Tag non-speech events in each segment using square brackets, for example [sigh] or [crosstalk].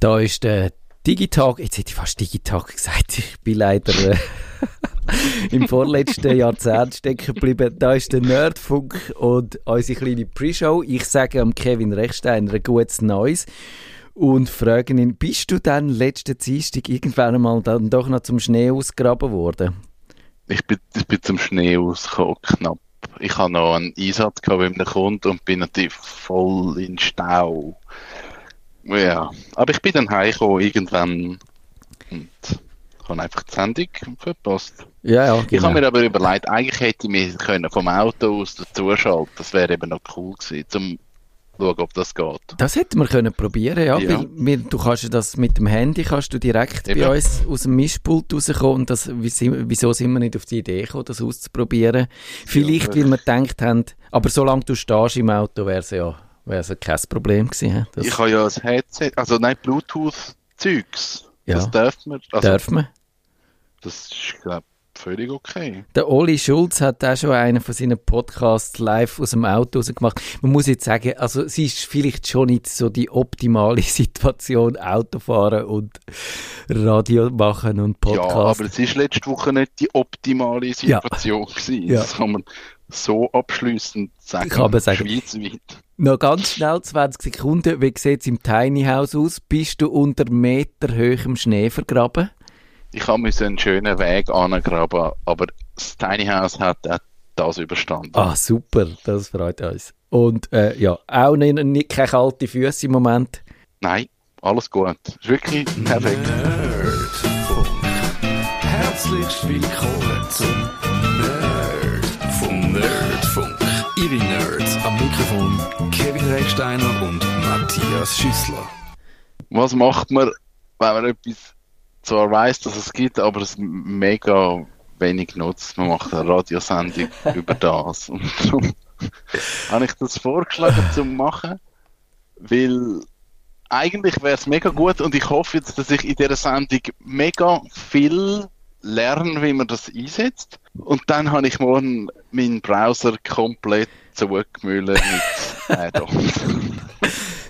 Da ist der Digitag, jetzt hätte ich fast Digitag gesagt, [laughs] ich bin leider äh, [laughs] im vorletzten Jahrzehnt stecken geblieben. Da ist der Nerdfunk und unsere kleine Pre-Show. Ich sage am Kevin Rechsteiner ein gutes Neues und frage ihn, bist du dann letzten Dienstag irgendwann einmal dann doch noch zum Schnee ausgraben worden? Ich bin, ich bin zum Schnee ausgekommen, knapp. Ich hatte noch einen Einsatz gehabt bei einem Kunden und bin natürlich voll in Stau. Ja, aber ich bin dann heimgekommen irgendwann und habe einfach die Sendung verpasst. Ja, ja, genau. Ich habe mir aber überlegt, eigentlich hätte ich mich können vom Auto aus dazuschalten Das wäre eben noch cool gewesen, um schauen, ob das geht. Das hätten wir können probieren, ja. Ja. Wir, du kannst ja das mit dem Handy kannst du direkt Eben. bei uns aus dem Mischpult rauskommen. Und das, wieso sind wir nicht auf die Idee gekommen, das auszuprobieren? Vielleicht, weil wir gedacht haben, aber solange du stehst im Auto, wäre es ja, wär's ja kein Problem gewesen. Das Ich habe ja ein Headset, also nein, Bluetooth-Zeugs. Ja. Das darf man. Also, darf man. Das ist, glaube ich, völlig okay. Der Oli Schulz hat auch schon einen von seinen Podcasts live aus dem Auto rausgemacht. Man muss jetzt sagen, also es ist vielleicht schon nicht so die optimale [laughs] Situation, Autofahren und Radio machen und Ja, Podcast. aber es ist letzte Woche nicht die optimale Situation gewesen. Ja. Das kann man so abschließend sagen. Kann man sagen. Schweizweit. Noch ganz schnell, 20 Sekunden. Wie sieht es im Tiny House aus? Bist du unter meterhohem Schnee vergraben? Ich habe mir einen schönen Weg angraben, aber das Tiny House hat das überstanden. Ah, super, das freut uns. Und äh, ja, auch nicht, nicht keine kalten Füße im Moment. Nein, alles gut. Ist wirklich perfekt. Nerdfunk. Herzlich willkommen zum Nerd Ihre Nerds am Mikrofon Kevin Recksteiner und Matthias Schüssler. Was macht man, wenn man etwas zwar weiss, dass es gibt, aber es mega wenig nutzt? Man macht eine Radiosendung [laughs] über das. Und darum [laughs] habe ich das vorgeschlagen zu machen, weil eigentlich wäre es mega gut und ich hoffe jetzt, dass ich in dieser Sendung mega viel lerne, wie man das einsetzt. Und dann habe ich morgen meinen Browser komplett zugemüllt mit [laughs] Add-ons.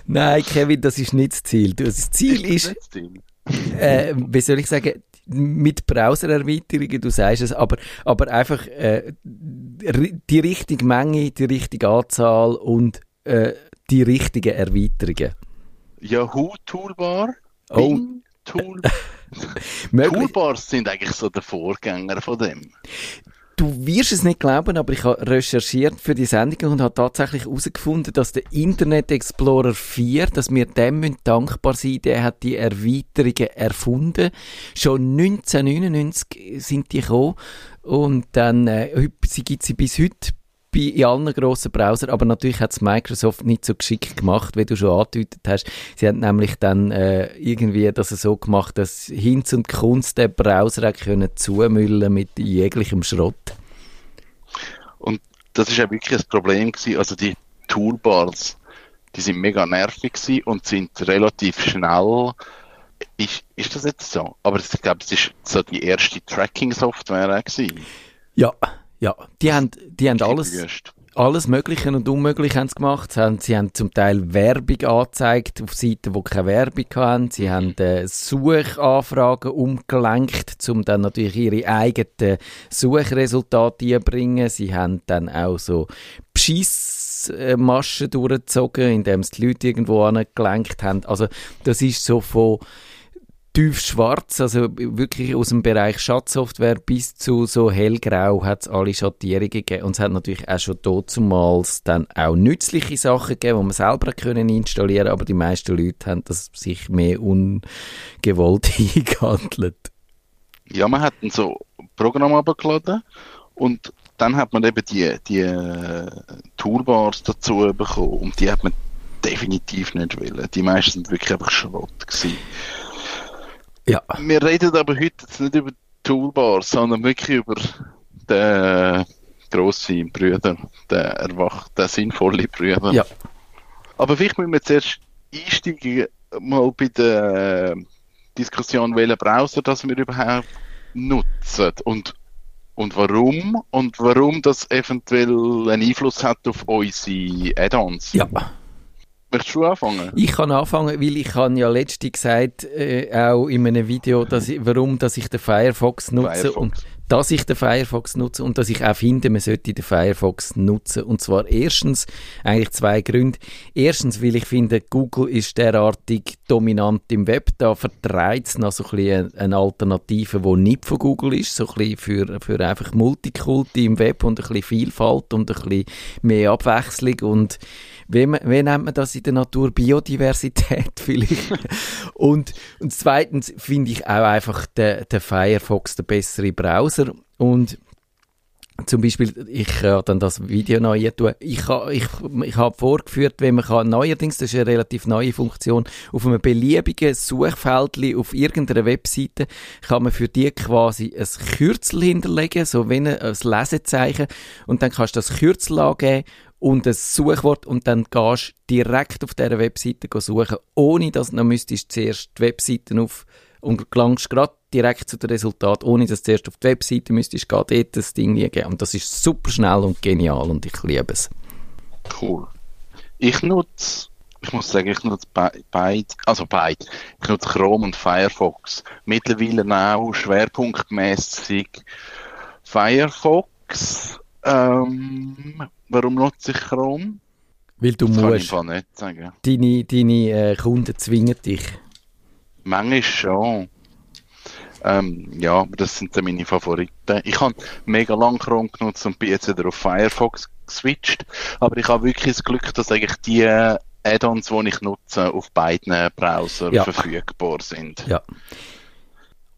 Nein, Kevin, das ist nicht das Ziel. Das Ziel ist, äh, wie soll ich sagen, mit Browser-Erweiterungen, du sagst es, aber, aber einfach äh, die richtige Menge, die richtige Anzahl und äh, die richtigen Erweiterungen. Yahoo Toolbar, Oh. Bing Tool [laughs] Möglich, Toolbars sind eigentlich so der Vorgänger von dem. Du wirst es nicht glauben, aber ich habe recherchiert für die Sendung und habe tatsächlich herausgefunden, dass der Internet Explorer 4, dass wir dem müssen dankbar sein der hat die Erweiterungen erfunden. Schon 1999 sind die gekommen und dann äh, sie gibt sie bis heute bei in allen grossen Browser, aber natürlich hat es Microsoft nicht so geschickt gemacht, wie du schon angedeutet hast. Sie haben nämlich dann äh, irgendwie das so gemacht, dass Hinz und Kunst den Browser können zumüllen mit jeglichem Schrott. Und das ist ja wirklich ein Problem gewesen. Also die Toolbars, die sind mega nervig gewesen und sind relativ schnell. Ist, ist das jetzt so? Aber ich glaube, es ist so die erste Tracking-Software gewesen. Ja, ja. Die haben, die haben alles, alles Mögliche und Unmögliche haben sie gemacht. Sie haben, sie haben zum Teil Werbung angezeigt auf Seiten, die keine Werbung hatten. Sie haben äh, Suchanfragen umgelenkt, um dann natürlich ihre eigenen Suchresultate einzubringen. Sie haben dann auch so Beschissmaschen durchgezogen, indem sie die Leute irgendwo angelenkt haben. Also das ist so von tief schwarz, also wirklich aus dem Bereich Schatzsoftware bis zu so hellgrau hat es alle Schattierungen gegeben. Und es hat natürlich auch schon dazumals dann auch nützliche Sachen gegeben, die man selber können installieren aber die meisten Leute haben das sich mehr ungewollt [laughs] eingehandelt. Ja, man hat dann so Programm abgeladen und dann hat man eben die, die äh, Toolbars dazu bekommen und die hat man definitiv nicht wollen. Die meisten sind wirklich einfach Schrott gewesen. Ja, Wir reden aber heute jetzt nicht über Toolbars, sondern wirklich über den grossen Brüder, den erwacht, den sinnvolle Brüder. ja. Aber vielleicht müssen wir zuerst einsteigen, mal bei der Diskussion, welchen Browser das wir überhaupt nutzen und, und warum und warum das eventuell einen Einfluss hat auf unsere Add-ons. Ja. Möchtest du anfangen? Ich kann anfangen, weil ich habe ja letztens gesagt, äh, auch in einem Video, dass ich, warum dass ich den Firefox nutze Firefox. und dass ich den Firefox nutze und dass ich auch finde, man sollte den Firefox nutzen. Und zwar erstens, eigentlich zwei Gründe. Erstens, weil ich finde, Google ist derartig dominant im Web, da vertreibt es noch so ein bisschen eine Alternative, die nicht von Google ist, so ein bisschen für, für einfach Multikulti im Web und ein bisschen Vielfalt und ein bisschen mehr Abwechslung und wie, man- wie nennt man das in der Natur? Biodiversität [laughs] vielleicht. [laughs] und, und zweitens finde ich auch einfach den, den Firefox der bessere Browser. Und zum Beispiel, ich kann dann das Video hier tun. Ich, ha- ich, ich habe vorgeführt, wenn man kann, neuerdings, das ist eine relativ neue Funktion, auf einem beliebigen Suchfeld auf irgendeiner Webseite kann man für die quasi ein Kürzel hinterlegen, so wie ein, ein Lesezeichen. Und dann kannst du das Kürzel angeben und ein Suchwort und dann gehst du direkt auf dieser Webseite suchen, ohne dass du noch müsstest zuerst die Webseiten auf und gelangst gerade direkt zu dem Resultat, ohne dass du zuerst auf die Webseite müsstest gehen, dort das Ding eingeben. Und das ist super schnell und genial und ich liebe es. Cool. Ich nutze, ich muss sagen, ich nutze be beide, also beide. Ich nutze Chrome und Firefox. Mittlerweile auch schwerpunktmäßig Firefox. Ähm, warum nutze ich Chrome? Weil du Das kann ich musst. Nicht sagen. Deine, deine äh, Kunden zwingen dich. Manchmal schon. Ähm, ja, das sind dann meine Favoriten. Ich habe mega lang Chrome genutzt und bin jetzt wieder auf Firefox geswitcht. Aber ich habe wirklich das Glück, dass eigentlich die Add-ons, die ich nutze, auf beiden Browsern Ja. verfügbar sind. Ja.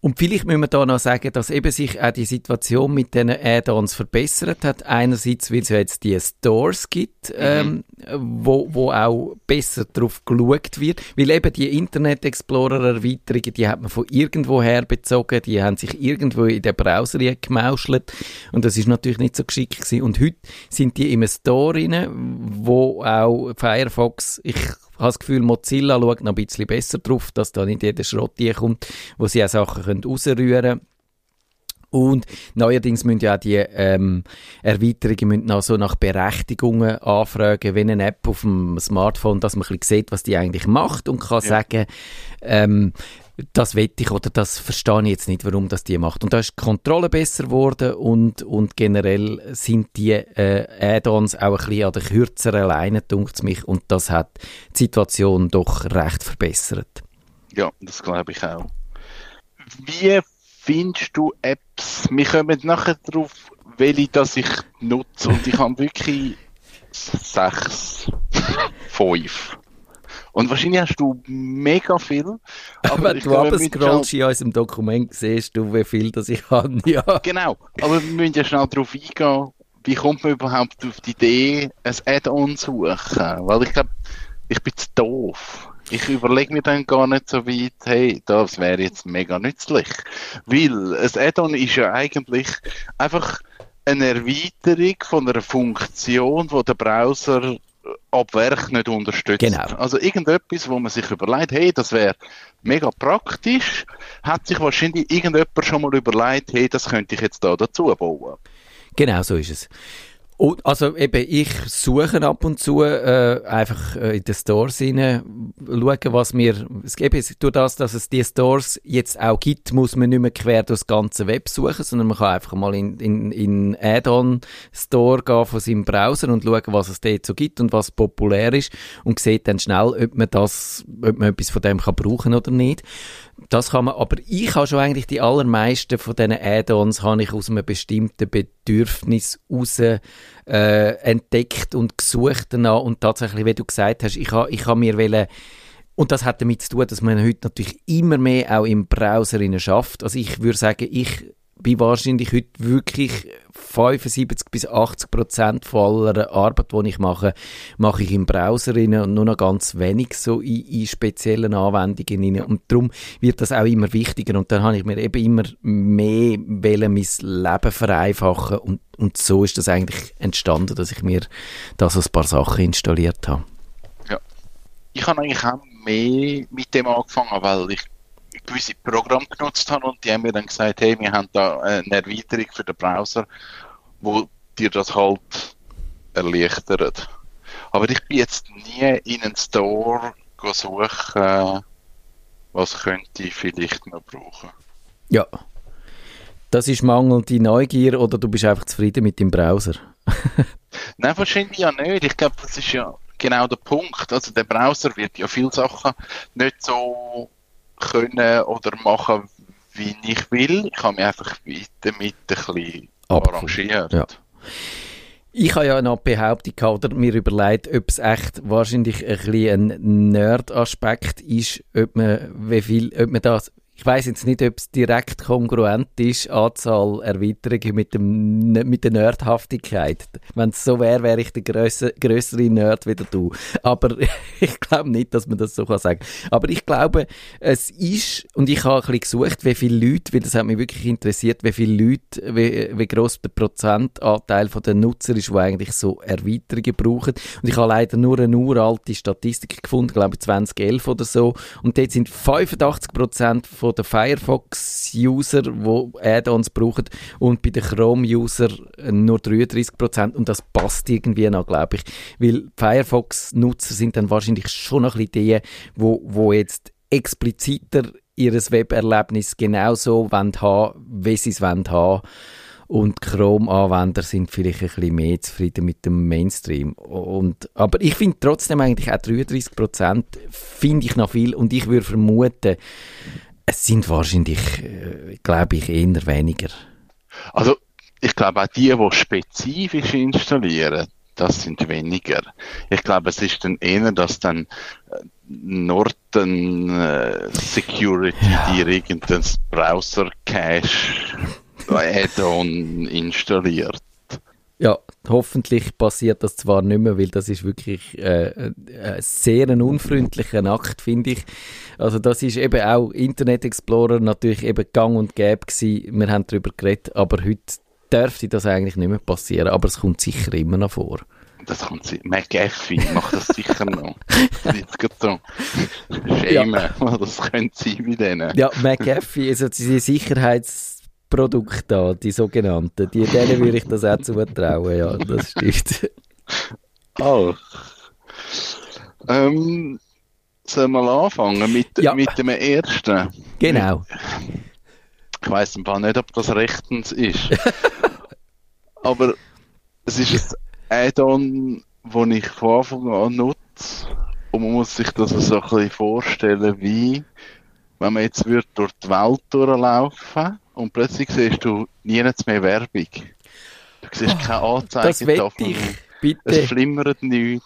Und vielleicht müssen wir da noch sagen, dass eben sich auch die Situation mit diesen Add-ons verbessert hat. Einerseits, weil es ja jetzt die Stores gibt, ähm, wo, wo auch besser drauf geschaut wird. Weil eben die Internet Explorer-Erweiterungen, die hat man von irgendwoher bezogen, die haben sich irgendwo in den Browser gemauschelt. Und das ist natürlich nicht so geschickt gewesen. Und heute sind die im Store rein, wo auch Firefox, ich habe das Gefühl, Mozilla schaut noch ein bisschen besser drauf, dass da nicht jeder Schrott kommt, wo sie auch Sachen können rausrühren können. Und neuerdings müssen ja auch die ähm, Erweiterungen müssen noch so nach Berechtigungen anfragen, wenn eine App auf dem Smartphone, dass man ein bisschen sieht, was die eigentlich macht und kann Ja. sagen, ähm, das wette ich oder das verstehe ich jetzt nicht, warum das die macht. Und da ist die Kontrolle besser geworden und, und generell sind die äh, Add-ons auch ein bisschen an der kürzeren Leine, dunkt mich, und das hat die Situation doch recht verbessert. Ja, das glaube ich auch. Wie findest du Apps? Wir kommen nachher drauf, welche das ich nutze. Und ich habe wirklich sechs, fünf. Und wahrscheinlich hast du mega viel. Aber wenn du scrollst in unserem Dokument, siehst du, wie viel das ich habe. [laughs] Ja. Genau, aber wir müssen ja schnell darauf eingehen, wie kommt man überhaupt auf die Idee, ein Add-on zu suchen? Weil ich glaube, ich bin zu doof. Ich überlege mir dann gar nicht so weit, hey, das wäre jetzt mega nützlich. Weil ein Add-on ist ja eigentlich einfach eine Erweiterung von einer Funktion, die der Browser ab Werk nicht unterstützt. Genau. Also irgendetwas, wo man sich überlegt, hey, das wäre mega praktisch, hat sich wahrscheinlich irgendjemand schon mal überlegt, hey, das könnte ich jetzt da dazu bauen. Genau so ist es. Und, also eben, ich suche ab und zu äh, einfach äh, in den Stores rein, schauen, was mir, es es- durch das, dass es die Stores jetzt auch gibt, muss man nicht mehr quer durchs ganze Web suchen, sondern man kann einfach mal in, in, in Add-on-Store gehen von seinem Browser und schauen, was es dort so gibt und was populär ist und sieht dann schnell, ob man das, ob man etwas von dem kann brauchen oder nicht. Das kann man, aber ich habe schon eigentlich die allermeisten von diesen Add-ons aus einem bestimmten Bedürfnis raus äh, entdeckt und gesucht danach und tatsächlich, wie du gesagt hast, ich habe ich mir wollen, und das hat damit zu tun, dass man heute natürlich immer mehr auch im Browser schafft. Also ich würde sagen, ich bin wahrscheinlich heute wirklich 75 bis 80 Prozent von aller Arbeit, die ich mache, mache ich im Browser rein und nur noch ganz wenig so in, in speziellen Anwendungen rein. Und darum wird das auch immer wichtiger. Und dann habe ich mir eben immer mehr wollen, mein Leben vereinfachen und, und so ist das eigentlich entstanden, dass ich mir da so ein paar Sachen installiert habe. Ich habe eigentlich auch mehr mit dem angefangen, weil ich gewisse Programme genutzt habe und die haben mir dann gesagt, hey, wir haben da eine Erweiterung für den Browser, wo dir das halt erleichtert. Aber ich bin jetzt nie in einen Store go suchen, was könnte ich vielleicht noch brauchen. Ja. Das ist mangelnde Neugier oder du bist einfach zufrieden mit dem Browser? [laughs] Nein, wahrscheinlich ja nicht. Ich glaube, das ist ja genau der Punkt. Also der Browser wird ja viele Sachen nicht so können oder machen, wie ich will. Ich habe mich einfach damit ein bisschen Abgefunden. arrangiert. Ja. Ich habe ja noch Behauptung gehabt, oder mir überlegt, ob es echt wahrscheinlich ein ein Nerd-Aspekt ist, ob man, wie viel, ob man das ich weiß jetzt nicht, ob es direkt kongruent ist, Anzahl Erweiterungen mit, dem, mit der Nerdhaftigkeit. Wenn es so wäre, wäre ich der grösser, grössere Nerd wie du. Aber [laughs] ich glaube nicht, dass man das so kann sagen Aber ich glaube, es ist, und ich habe ein bisschen gesucht, wie viele Leute, weil das hat mich wirklich interessiert, wie viele Leute, wie, wie gross der Prozentanteil der Nutzer ist, die eigentlich so Erweiterungen brauchen. Und ich habe leider nur eine uralte Statistik gefunden, glaube ich 2011 oder so. Und dort sind 85 Prozent von den Firefox-User, die Add-ons brauchen, und bei den Chrome-User nur 33%. Und das passt irgendwie noch, glaube ich. Weil Firefox-Nutzer sind dann wahrscheinlich schon noch ein bisschen die, wo, wo jetzt expliziter ihr Weberlebnis genauso haben wollen, wie sie es haben wollen. Und Chrome-Anwender sind vielleicht ein bisschen mehr zufrieden mit dem Mainstream. Und, aber ich finde trotzdem eigentlich auch 33% finde ich noch viel und ich würde vermuten, es sind wahrscheinlich, äh, glaube ich, eher weniger. Also, ich glaube auch die, die spezifisch installieren, das sind weniger. Ich glaube, es ist dann eher, dass dann äh, Norton äh, Security Ja. dir irgendein Browser-Cache Add-on installiert. Ja, hoffentlich passiert das zwar nicht mehr, weil das ist wirklich äh, ein sehr ein unfreundlicher Akt, finde ich. Also das ist eben auch Internet Explorer natürlich eben gang und gäbe gewesen. Wir haben darüber geredet, aber heute dürfte das eigentlich nicht mehr passieren. Aber es kommt sicher immer noch vor. Das kommt si- McAfee macht das sicher noch. [laughs] Jetzt geht so. Schämen, das könnte sein wie denen. Ja, McAfee, also diese Sicherheitsprodukte da, die sogenannten, die, denen würde ich das auch zutrauen, ja, das stimmt. [laughs] Oh. Ähm, sollen wir anfangen mit, Ja. mit dem ersten? Genau. Ich weiß im Fall nicht, ob das rechtens ist. [laughs] Aber es ist ein Add-on, das ich von Anfang an nutze. Und man muss sich das so ein bisschen vorstellen, wie wenn man jetzt würde durch die Welt durchlaufen und plötzlich siehst du nirgends mehr Werbung. Du siehst keine Anzeige. Das wette ich, Es bitte. flimmert nichts.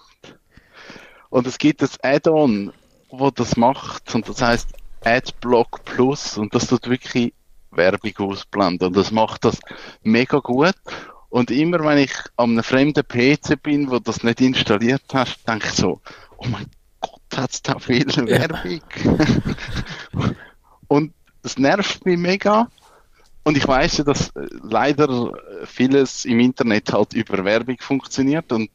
Und es gibt ein Add-on, wo das macht, und das heißt Adblock Plus, und das tut wirklich Werbung ausblenden. Und das macht das mega gut. Und immer wenn ich an einem fremden PC bin, wo das nicht installiert hast, denke ich so, oh mein Gott, hat's da viel Werbung. [laughs] und es nervt mich mega. Und ich weiß ja, dass äh, leider äh, vieles im Internet halt über Werbung funktioniert und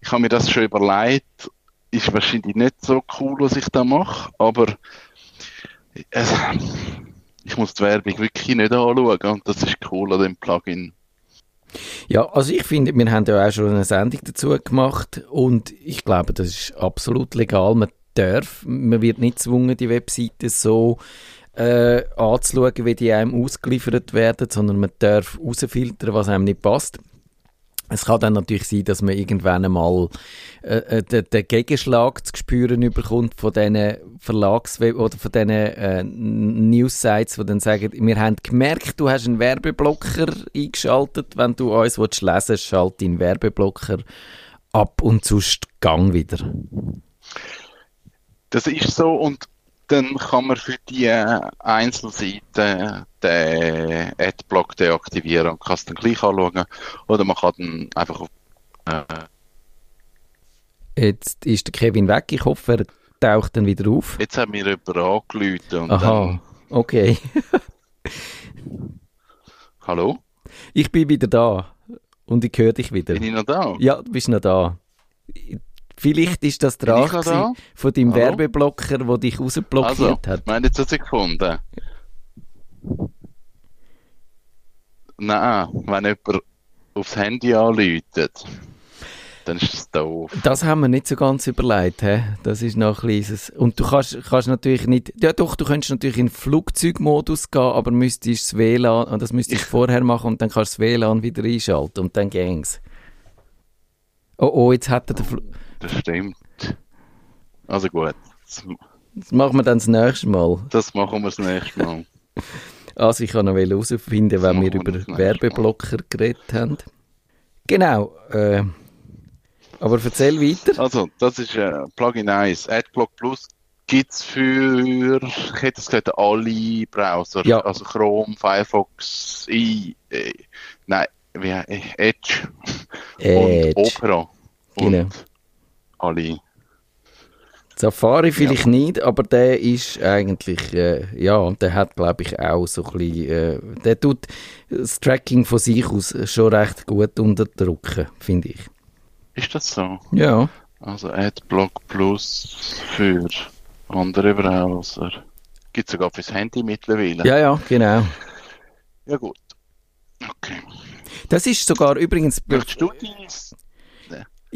ich habe mir das schon überlegt, ist wahrscheinlich nicht so cool, was ich da mache, aber es, ich muss die Werbung wirklich nicht anschauen und das ist cool an dem Plugin. Ja, also ich finde, wir haben ja auch schon eine Sendung dazu gemacht und ich glaube, das ist absolut legal. Man darf, man wird nicht gezwungen, die Webseite so äh, anzuschauen, wie die einem ausgeliefert werden, sondern man darf rausfiltern, was einem nicht passt. Es kann dann natürlich sein, dass man irgendwann einmal äh, äh, den, den Gegenschlag zu spüren bekommt von diesen Verlagsweb oder von diesen äh, News-Sites, die dann sagen, wir haben gemerkt, du hast einen Werbeblocker eingeschaltet. Wenn du uns lesen willst, schalt deinen Werbeblocker ab und sonst gang wieder. Das ist so und dann kann man für die äh, Einzelseiten den Adblock deaktivieren und kann es dann gleich anschauen oder man kann dann einfach auf äh, Jetzt ist der Kevin weg. Ich hoffe, er taucht dann wieder auf. Jetzt hat mir jemand angerufen und Aha, okay. [laughs] hallo? Ich bin wieder da und ich höre dich wieder. Bin ich noch da? Ja, du bist noch da. Vielleicht ist das ich noch gewesen da? von deinem Hallo? Werbeblocker, der dich rausblockiert Also, hat. meine jetzt hat sie gefunden. Nein, wenn jemand aufs Handy anläutet. dann ist das doof. Das haben wir nicht so ganz überlegt, hä? Das ist noch ein kleines. Und du kannst, kannst natürlich nicht, ja doch, du könntest natürlich in Flugzeugmodus gehen, aber müsstest das WLAN, und das müsstest du vorher machen und dann kannst du das WLAN wieder einschalten und dann ging's. Oh, oh, jetzt hat er den Fl Das stimmt. Also gut, das, machen wir dann das nächste Mal. das machen wir das nächste Mal. [laughs] Also ich kann noch herausfinden, wenn wir über nächste Mal. Werbeblocker geredet haben. Genau. Äh, aber erzähl weiter. Also, das ist äh, Plugin 1. AdBlock Plus gibt es für, ich hätte es gesagt, alle Browser. Ja. Also Chrome, Firefox, I, äh, nein, wie, äh, Edge, Edge. und Opera. Genau. Und alle. Safari vielleicht nicht, aber der ist eigentlich, äh, ja, und der hat, glaube ich, auch so ein bisschen, äh, der tut das Tracking von sich aus schon recht gut unterdrücken, finde ich. Ist das so? Ja. Also AdBlock Plus für andere Browser. Gibt es sogar fürs Handy mittlerweile. Ja, ja, genau. Ja, gut. Okay. Das ist sogar übrigens, Möchtest du dein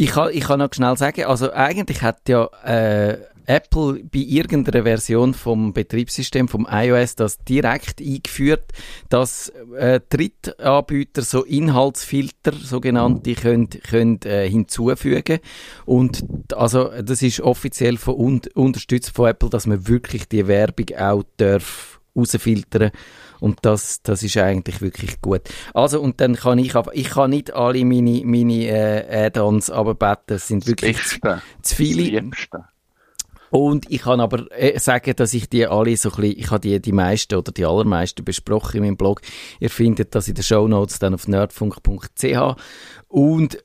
Ich kann, ich kann noch schnell sagen, also eigentlich hat ja äh, Apple bei irgendeiner Version vom Betriebssystem, vom iOS, das direkt eingeführt, dass äh, Drittanbieter so Inhaltsfilter, sogenannte, können, können äh, hinzufügen. Und also das ist offiziell von, un unterstützt von Apple, dass man wirklich die Werbung auch darf rausfiltern und das, das ist eigentlich wirklich gut. Also, und dann kann ich, aber ich kann nicht alle meine, meine äh, Add-ons abbeten, es sind wirklich zu, Beste? zu viele. Das? Und ich kann aber äh, sagen, dass ich die alle so ein bisschen, ich habe die, die meisten oder die allermeisten besprochen in meinem Blog. Ihr findet das in den Shownotes dann auf nerdfunk.ch. Und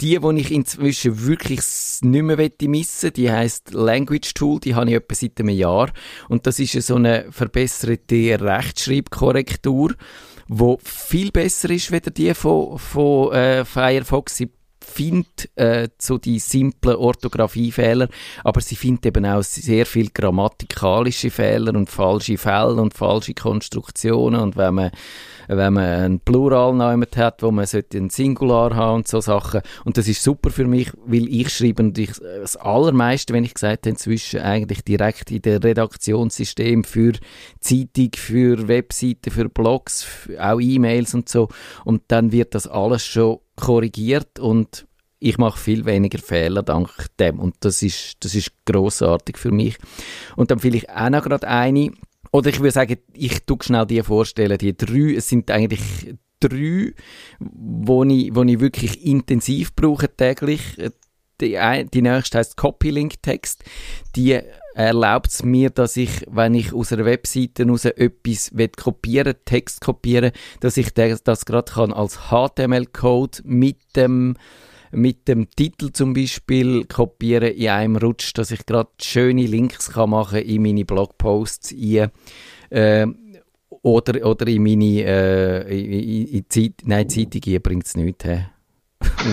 die, die ich inzwischen wirklich nicht mehr missen, die heisst Language Tool, die habe ich etwa seit einem Jahr. Und das ist so eine verbesserte Rechtschreibkorrektur, wo viel besser ist, als die von, von äh, Firefox. Sie findet äh, so die simplen Orthographiefehler, aber sie findet eben auch sehr viel grammatikalische Fehler und falsche Fälle und falsche Konstruktionen und wenn man wenn man einen Pluralnamen hat, wo man sollte einen Singular haben und so Sachen. Und das ist super für mich, weil ich schreibe natürlich das Allermeiste, wenn ich gesagt habe, inzwischen eigentlich direkt in der Redaktionssystem für Zeitung, für Webseiten, für Blogs, auch E-Mails und so. Und dann wird das alles schon korrigiert und ich mache viel weniger Fehler dank dem. Und das ist das ist großartig für mich. Und dann vielleicht auch noch gerade eine. Oder ich würde sagen ich tue schnell die vorstellen die drei. Es sind eigentlich drei wo ich wo ich wirklich intensiv brauche täglich. Die, die nächste heißt Copylink Text die erlaubt es mir, dass ich, wenn ich aus einer Webseite raus etwas kopieren, Text kopieren, dass ich das, das gerade kann als HTML-Code mit dem mit dem Titel zum Beispiel kopieren in einem Rutsch, dass ich gerade schöne Links kann machen in meine Blogposts ein, äh, oder, oder in meine äh, in, in, Zeit, nein, Zeitung bringt es nicht. He.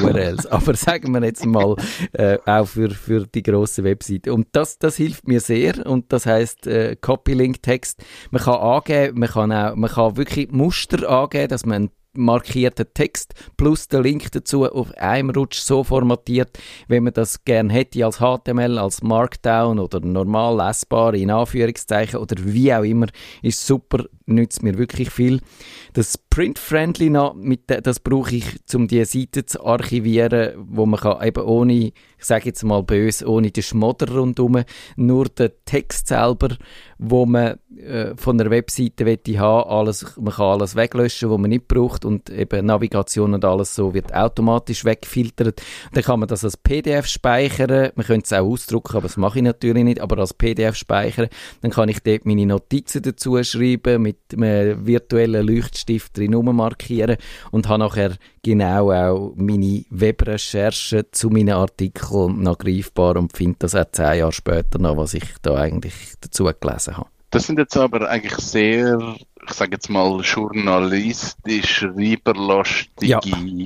URLs. Aber sagen wir jetzt mal, äh, auch für, für die grossen Webseiten. Und das, das hilft mir sehr. Und das heißt äh, Copy-Link-Text. Man kann angeben, man kann auch, man kann wirklich Muster angeben, dass man einen markierten Text plus den Link dazu auf einem Rutsch so formatiert, wenn man das gern hätte als HTML, als Markdown oder normal lesbar in Anführungszeichen oder wie auch immer, ist super, nützt mir wirklich viel. Das Print-Friendly noch, mit, de- das brauche ich, um die Seite zu archivieren, wo man kann eben ohne, ich sage jetzt mal böse, ohne den Schmodder rundherum, nur den Text selber, wo man äh, von der Webseite haben, alles, man kann alles weglöschen, was man nicht braucht und eben Navigation und alles so wird automatisch weggefiltert. Dann kann man das als PDF speichern, man könnte es auch ausdrucken, aber das mache ich natürlich nicht, aber als PDF speichern, dann kann ich dort meine Notizen dazu schreiben, mit einem virtuellen Leuchtstift drin markieren und habe nachher genau auch meine Webrecherchen zu meinen Artikeln noch greifbar und finde das auch zehn Jahre später noch, was ich da eigentlich dazu gelesen habe. Das sind jetzt aber eigentlich sehr, ich sage jetzt mal, journalistisch schreiberlastige Ja.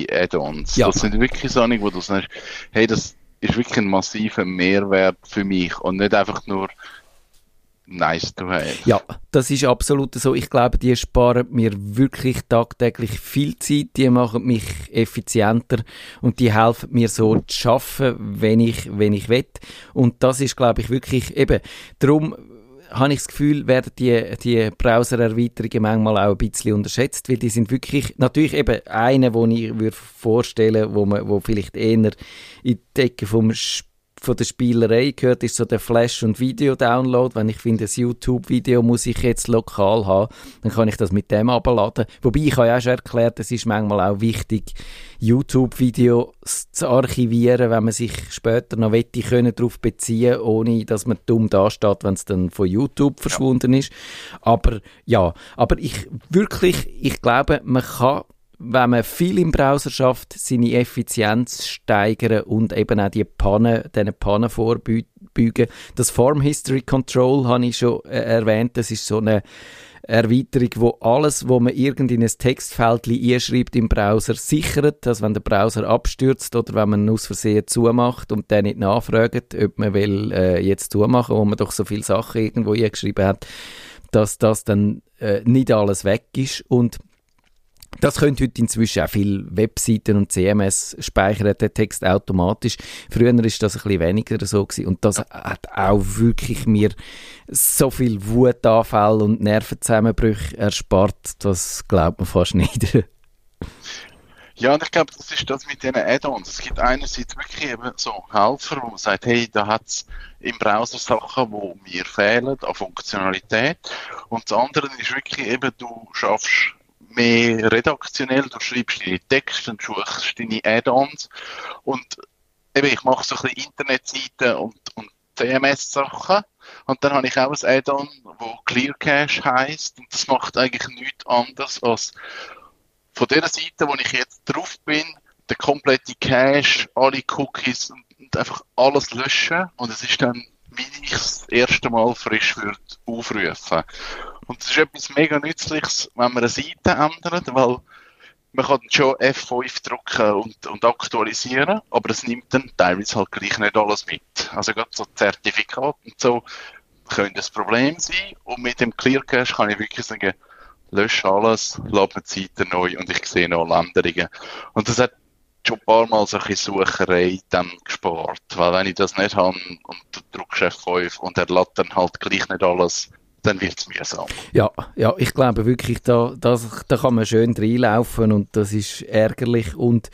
Add-ons. Ja. Das sind wirklich so einige, wo du sagst, hey, das ist wirklich ein massiver Mehrwert für mich und nicht einfach nur nice to have. Ja, das ist absolut so. Ich glaube, die sparen mir wirklich tagtäglich viel Zeit, die machen mich effizienter und die helfen mir so zu schaffen, wenn ich, wenn ich will. Und das ist, glaube ich, wirklich eben, darum habe ich das Gefühl, werden die, die Browser-Erweiterungen manchmal auch ein bisschen unterschätzt, weil die sind wirklich, natürlich eben eine, wo ich würde vorstellen, wo man, wo vielleicht eher in die Ecke vom Spiel von der Spielerei gehört, ist so der Flash- und Video-Download. Wenn ich finde, das YouTube-Video muss ich jetzt lokal haben, dann kann ich das mit dem abladen. Wobei ich habe ja auch schon erklärt, es ist manchmal auch wichtig, YouTube-Videos zu archivieren, wenn man sich später noch wette können darauf beziehen, ohne dass man dumm dasteht, wenn es dann von YouTube verschwunden ist. Aber ja, aber ich wirklich, ich glaube, man kann wenn man viel im Browser schafft, seine Effizienz steigern und eben auch die Pannen, diesen Pannen vorbeugen. Das Form History Control habe ich schon äh, erwähnt. Das ist so eine Erweiterung, wo alles, wo man irgend in ein Textfeld einschreibt im Browser, sichert, dass wenn der Browser abstürzt oder wenn man aus Versehen zumacht und dann nicht nachfragt, ob man will äh, jetzt zumachen, wo man doch so viele Sachen irgendwo eingeschrieben hat, dass das dann äh, nicht alles weg ist und das können heute inzwischen auch viele Webseiten und CMS speichern den Text automatisch. Früher ist das ein bisschen weniger so gewesen. und das hat auch wirklich mir so viel Wutanfall und Nervenzusammenbrüche erspart, das glaubt man fast [laughs] nicht. Ja, und ich glaube, das ist das mit diesen Add-ons. Es gibt einerseits wirklich eben so Helfer, wo man sagt, hey, da hat es im Browser Sachen, die mir fehlen an Funktionalität. Und das andere ist wirklich eben, du schaffst mehr redaktionell, du schreibst deine Texte und suchst deine Add-ons. Und eben, ich mache so ein bisschen Internetseiten und, und CMS-Sachen und dann habe ich auch ein Add-on, wo Clear Cache heisst. Und das macht eigentlich nichts anderes als von der Seite, wo ich jetzt drauf bin, der komplette Cache, alle Cookies und, und einfach alles löschen. Und es ist dann wie ich das erste Mal frisch würde aufrufen. Und das ist etwas mega Nützliches, wenn man eine Seite ändert, weil man kann schon F5 drücken und, und aktualisieren, aber es nimmt dann teilweise halt gleich nicht alles mit. Also gerade so Zertifikate und so können das Problem sein und mit dem Clear Cache kann ich wirklich sagen, lösche alles, lade die Seite neu und ich sehe noch Änderungen. Und das hat schon ein paar Mal solche Sucherei dann gespart. Weil wenn ich das nicht habe und du drückst F5 und er lädt dann halt gleich nicht alles, dann wird es mühsam. Ja, ja, ich glaube wirklich, da, das, da kann man schön reinlaufen und das ist ärgerlich und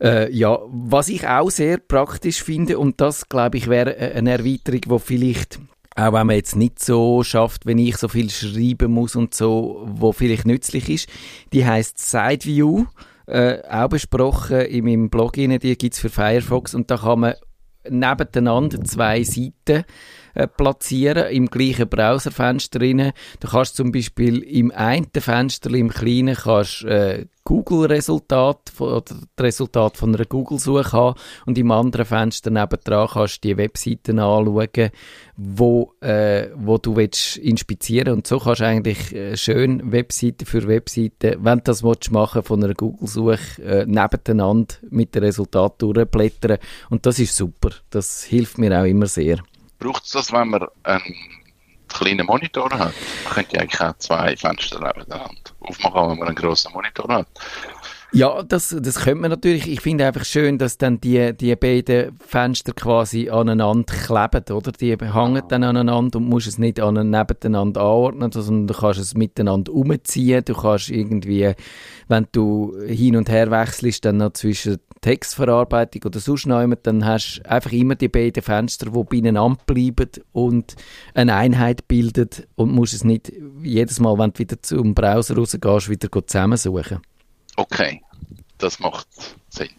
äh, ja, was ich auch sehr praktisch finde und das glaube ich wäre eine Erweiterung, wo vielleicht auch wenn man jetzt nicht so schafft, wenn ich so viel schreiben muss und so, wo vielleicht nützlich ist, die heißt Sideview äh, auch besprochen in meinem Blog. Die gibt es für Firefox und da kann man nebeneinander zwei Seiten äh, platzieren im gleichen Browserfenster rein. Du kannst zum Beispiel im einen Fenster im kleinen kannst, äh, Google-Resultat oder das Resultat von einer Google-Suche haben und im anderen Fenster nebendran kannst du die Webseiten anschauen, wo, äh, wo du willst inspizieren und so kannst du eigentlich äh, schön Webseite für Webseite, wenn du das willst, machen von einer Google-Suche äh, nebeneinander mit dem Resultat durchblättern und das ist super. Das hilft mir auch immer sehr. Braucht es das, wenn man einen kleinen Monitor hat? Man könnte eigentlich auch zwei Fenster nebeneinander aufmachen, wenn man einen grossen Monitor hat. Ja, das, das könnte man natürlich. Ich finde einfach schön, dass dann die, die beiden Fenster quasi aneinander kleben, oder? Die hängen dann aneinander und musst es nicht an, nebeneinander anordnen, sondern du kannst es miteinander umziehen. Du kannst irgendwie, wenn du hin und her wechselst, dann noch zwischen Textverarbeitung oder sonst noch dann hast du einfach immer die beiden Fenster, die beieinander bleiben und eine Einheit bilden und musst es nicht jedes Mal, wenn du wieder zum Browser rausgehst, wieder zusammensuchen. Okay, das macht Sinn.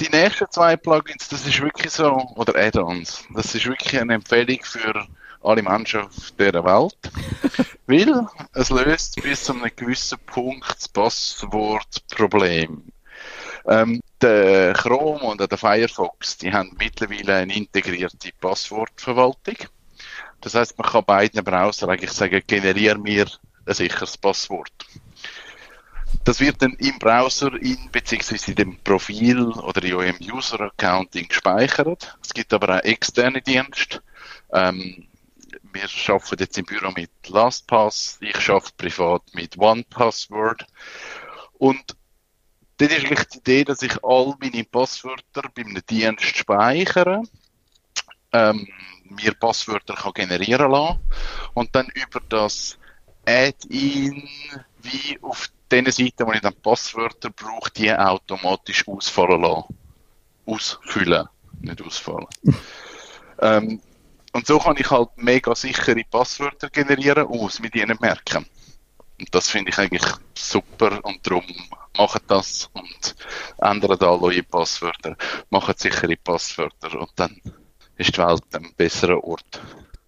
Die nächsten zwei Plugins, das ist wirklich so, oder Add-ons, das ist wirklich eine Empfehlung für alle Menschen auf dieser Welt, [laughs] weil es löst bis zu einem gewissen Punkt das Passwortproblem. Ähm, der Chrome und der Firefox, die haben mittlerweile eine integrierte Passwortverwaltung. Das heißt, man kann beiden Browser eigentlich sagen, generiere mir ein sicheres Passwort. Das wird dann im Browser in beziehungsweise in dem Profil oder in eurem User Accounting gespeichert. Es gibt aber auch externe Dienste, ähm, wir arbeiten jetzt im Büro mit LastPass, ich arbeite privat mit OnePassword. Und dort ist eigentlich die Idee, dass ich all meine Passwörter bei einem Dienst speichere, ähm, mir Passwörter kann generieren lassen und dann über das Add-in wie auf den Seiten, wo ich dann Passwörter brauche, die automatisch ausfallen lassen. Ausfüllen, nicht ausfallen. [laughs] ähm, und so kann ich halt mega sichere Passwörter generieren aus mit ihnen merken. Und das finde ich eigentlich super und darum machen das und ändern da neue Passwörter, machen sichere Passwörter und dann ist die Welt ein besserer Ort.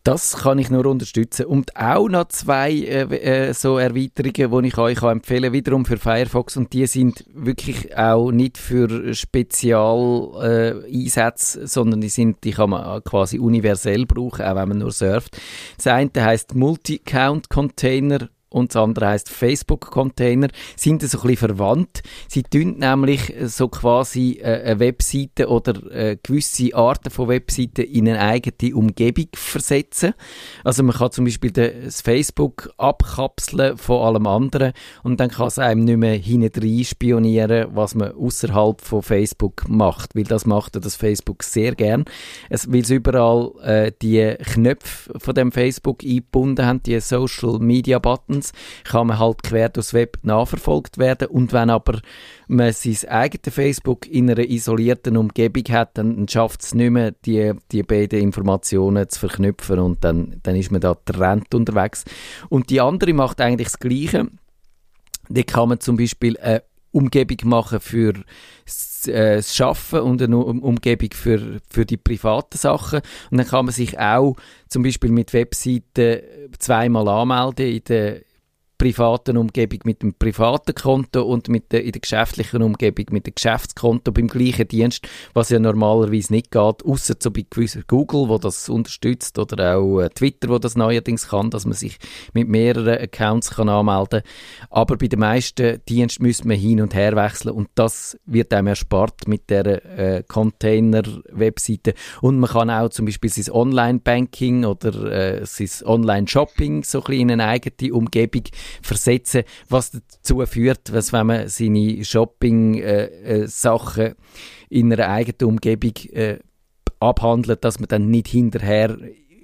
Das kann ich nur unterstützen. Und auch noch zwei äh, äh, so Erweiterungen, die ich euch kann empfehlen wiederum für Firefox. Und die sind wirklich auch nicht für Spezialeinsätze, äh, sondern die, sind, die kann man quasi universell brauchen, auch wenn man nur surft. Das eine heißt Multi-Count Container und das andere heißt Facebook-Container, sind so ein bisschen verwandt. Sie tun nämlich so quasi äh, eine Webseite oder äh, gewisse Arten von Webseiten in eine eigene Umgebung versetzen. Also man kann zum Beispiel das Facebook abkapseln von allem anderen und dann kann es einem nicht mehr hinein spionieren, was man außerhalb von Facebook macht, weil das macht das Facebook sehr gern. Es, weil es überall äh, die Knöpfe von dem Facebook eingebunden haben, die Social Media Buttons Accounts kann man halt quer durchs Web nachverfolgt werden und wenn aber man sein eigenes Facebook in einer isolierten Umgebung hat, dann, schafft es nicht mehr, die, die beiden Informationen zu verknüpfen und dann, dann ist man da trennt unterwegs. Und die andere macht eigentlich das Gleiche. Die kann man zum Beispiel eine Umgebung machen für äh, das Schaffen und eine Umgebung für, für die privaten Sachen. Und dann kann man sich auch zum Beispiel mit Webseiten zweimal anmelden in der privaten Umgebung mit dem privaten Konto und mit der, in der geschäftlichen Umgebung mit dem Geschäftskonto beim gleichen Dienst, was ja normalerweise nicht geht, außer so bei gewissen Google, wo das unterstützt oder auch äh, Twitter, wo das neuerdings kann, dass man sich mit mehreren Accounts kann anmelden. Aber bei den meisten Diensten müsste man hin und her wechseln und das wird einem erspart mit der äh, Container-Webseite und man kann auch zum Beispiel sein Online-Banking oder äh, sein Online-Shopping so ein bisschen in eine eigene Umgebung versetzen, was dazu führt, dass wenn man seine Shopping-Sachen äh, äh, in einer eigenen Umgebung äh, abhandelt, dass man dann nicht hinterher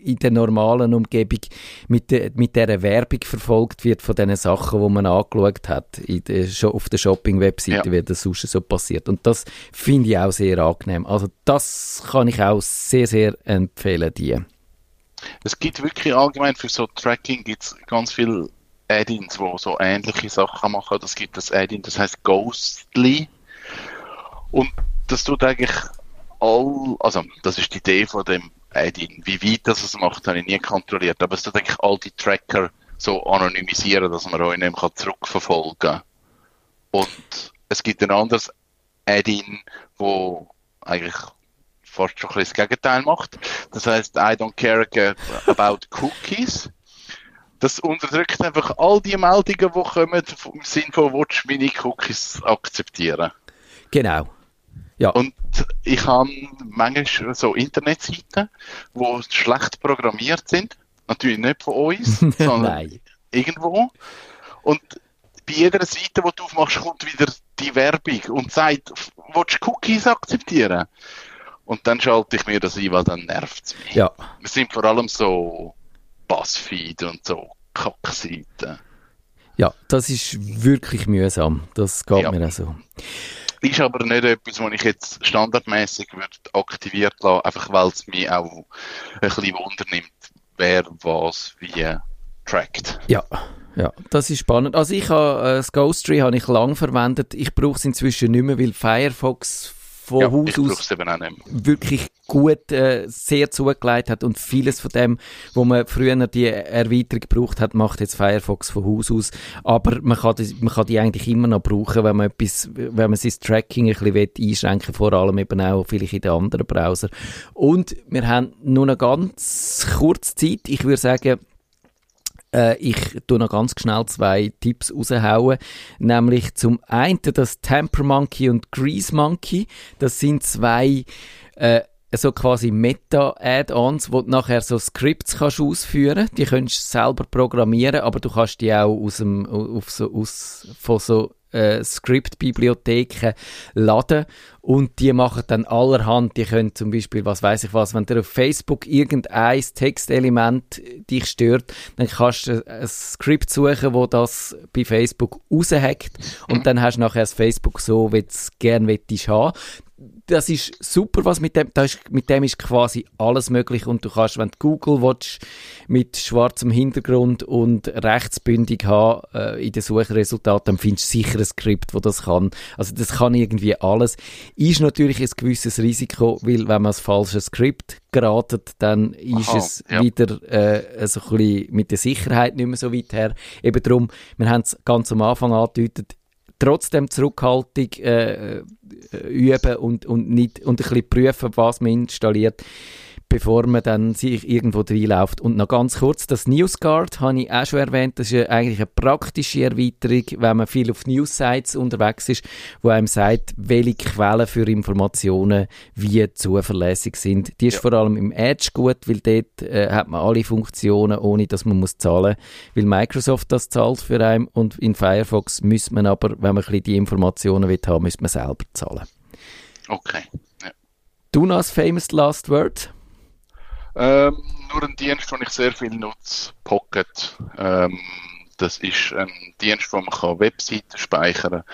in der normalen Umgebung mit, de, mit dieser Werbung verfolgt wird von den Sachen, die man angeschaut hat de, auf der Shopping-Webseite, ja. wie das sonst so passiert. Und das finde ich auch sehr angenehm. Also das kann ich auch sehr, sehr empfehlen, die. Es gibt wirklich allgemein für so Tracking gibt's ganz viele Add-ins, die so ähnliche Sachen machen. Das gibt das Add-in, das heißt Ghostly. Und das tut eigentlich all, also das ist die Idee von dem Add-in. Wie weit das es macht, habe ich nie kontrolliert. Aber es tut eigentlich all die Tracker so anonymisieren, dass man euch nicht mehr zurückverfolgen kann. Und es gibt ein anderes Add-in, wo eigentlich fast schon ein das Gegenteil macht. Das heißt, I don't care about cookies das unterdrückt einfach all die Meldungen, die kommen, im Sinne von, willst du meine Cookies akzeptieren? Genau. Ja. Und ich habe manchmal so Internetseiten, die schlecht programmiert sind. Natürlich nicht von uns, [laughs] sondern irgendwo. Und bei jeder Seite, die du aufmachst, kommt wieder die Werbung und sagt, willst du Cookies akzeptieren? Und dann schalte ich mir das ein, weil dann nervt es mich. Ja. Wir sind vor allem so Buzzfeed und so Kackseiten. Ja, das ist wirklich mühsam. Das geht ja. mir auch so. Ist aber nicht etwas, was ich jetzt standardmäßig aktiviert lasse, einfach weil es mich auch ein bisschen Wunder nimmt, wer was wie trackt. Ja. Ja, das ist spannend. Also ich habe äh, das Ghost Tree habe ich lang verwendet. Ich brauche es inzwischen nicht mehr, weil Firefox von ja, Haus aus wirklich gut äh, sehr zugelegt hat und vieles von dem, wo man früher die Erweiterung gebraucht hat, macht jetzt Firefox von Haus aus. Aber man kann, die, man kann die eigentlich immer noch brauchen, wenn man etwas, wenn man sein Tracking ein bisschen einschränken vor allem eben auch vielleicht in den anderen Browser. Und wir haben nur noch ganz kurz Zeit. Ich würde sagen, äh, ich tu noch ganz schnell zwei Tipps raushauen. Nämlich zum einen das Temper Monkey und Grease Monkey. Das sind zwei äh, so quasi Meta-Add-ons, wo du nachher so Scripts kannst ausführen. Die kannst du selber programmieren, aber du kannst die auch aus dem, auf so, aus, von so äh, Script-Bibliotheken laden und die machen dann allerhand, die können zum Beispiel, was weiß ich was, wenn dir auf Facebook irgendein Textelement dich stört, dann kannst du ein Skript suchen, wo das bei Facebook raushackt und dann hast du nachher das Facebook so, wie du es gerne haben das ist super, was mit dem, ist, mit dem ist quasi alles möglich und du kannst, wenn du Google willst, mit schwarzem Hintergrund und rechtsbündig haben äh, in den Suchresultaten, dann findest du sicher ein Skript, wo das kann. Also das kann irgendwie alles. Ist natürlich ein gewisses Risiko, weil wenn man das falsche Skript geratet, dann ist Aha, es ja. wieder äh, so ein bisschen mit der Sicherheit nicht mehr so weit her. Eben darum, wir haben es ganz am Anfang angedeutet, trotzdem Zurückhaltung äh, äh, üben und, und, nicht, und ein bisschen prüfen, was man installiert bevor man dann sich irgendwo reinläuft. Und noch ganz kurz, das NewsGuard habe ich auch schon erwähnt, das ist eigentlich eine praktische Erweiterung, wenn man viel auf News-Sites unterwegs ist, wo einem sagt, welche Quellen für Informationen wie zuverlässig sind. Die ist ja. vor allem im Edge gut, weil dort äh, hat man alle Funktionen, ohne dass man muss zahlen muss, weil Microsoft das zahlt für einen und in Firefox muss man aber, wenn man ein bisschen die Informationen will haben, muss man selber zahlen. Okay. Ja. Du noch famous last word? Ähm, nur ein Dienst, den ich sehr viel nutze, Pocket. Ähm, das ist ein Dienst, wo man kann Webseiten speichern kann.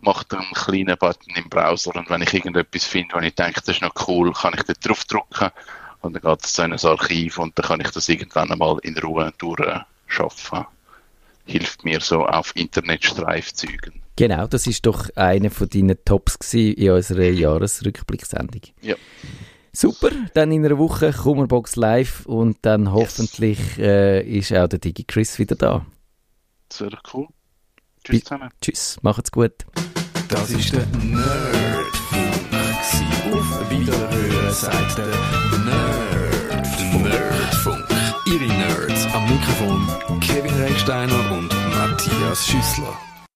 Macht einen kleinen Button im Browser und wenn ich irgendetwas finde, wo ich denke, das ist noch cool, kann ich dort draufdrücken und dann geht es zu einem Archiv und dann kann ich das irgendwann einmal in Ruhe durchschaffen. Hilft mir so auf Internetstreifzügen. Genau, das ist doch einer von deinen Tops in unserer Jahresrückblicksendung. Ja. Super, dann in einer Woche Kummerbox live und dann hoffentlich yes. äh, ist auch der Digi Chris wieder da. Das wäre cool. Tschüss zusammen. Tschüss, macht's gut. Das ist der Nerdfunk. Auf Wiederhören sagt der Nerdfunk. Nerdfunk. Ihre Nerds am Mikrofon Kevin Recksteiner und Matthias Schüssler.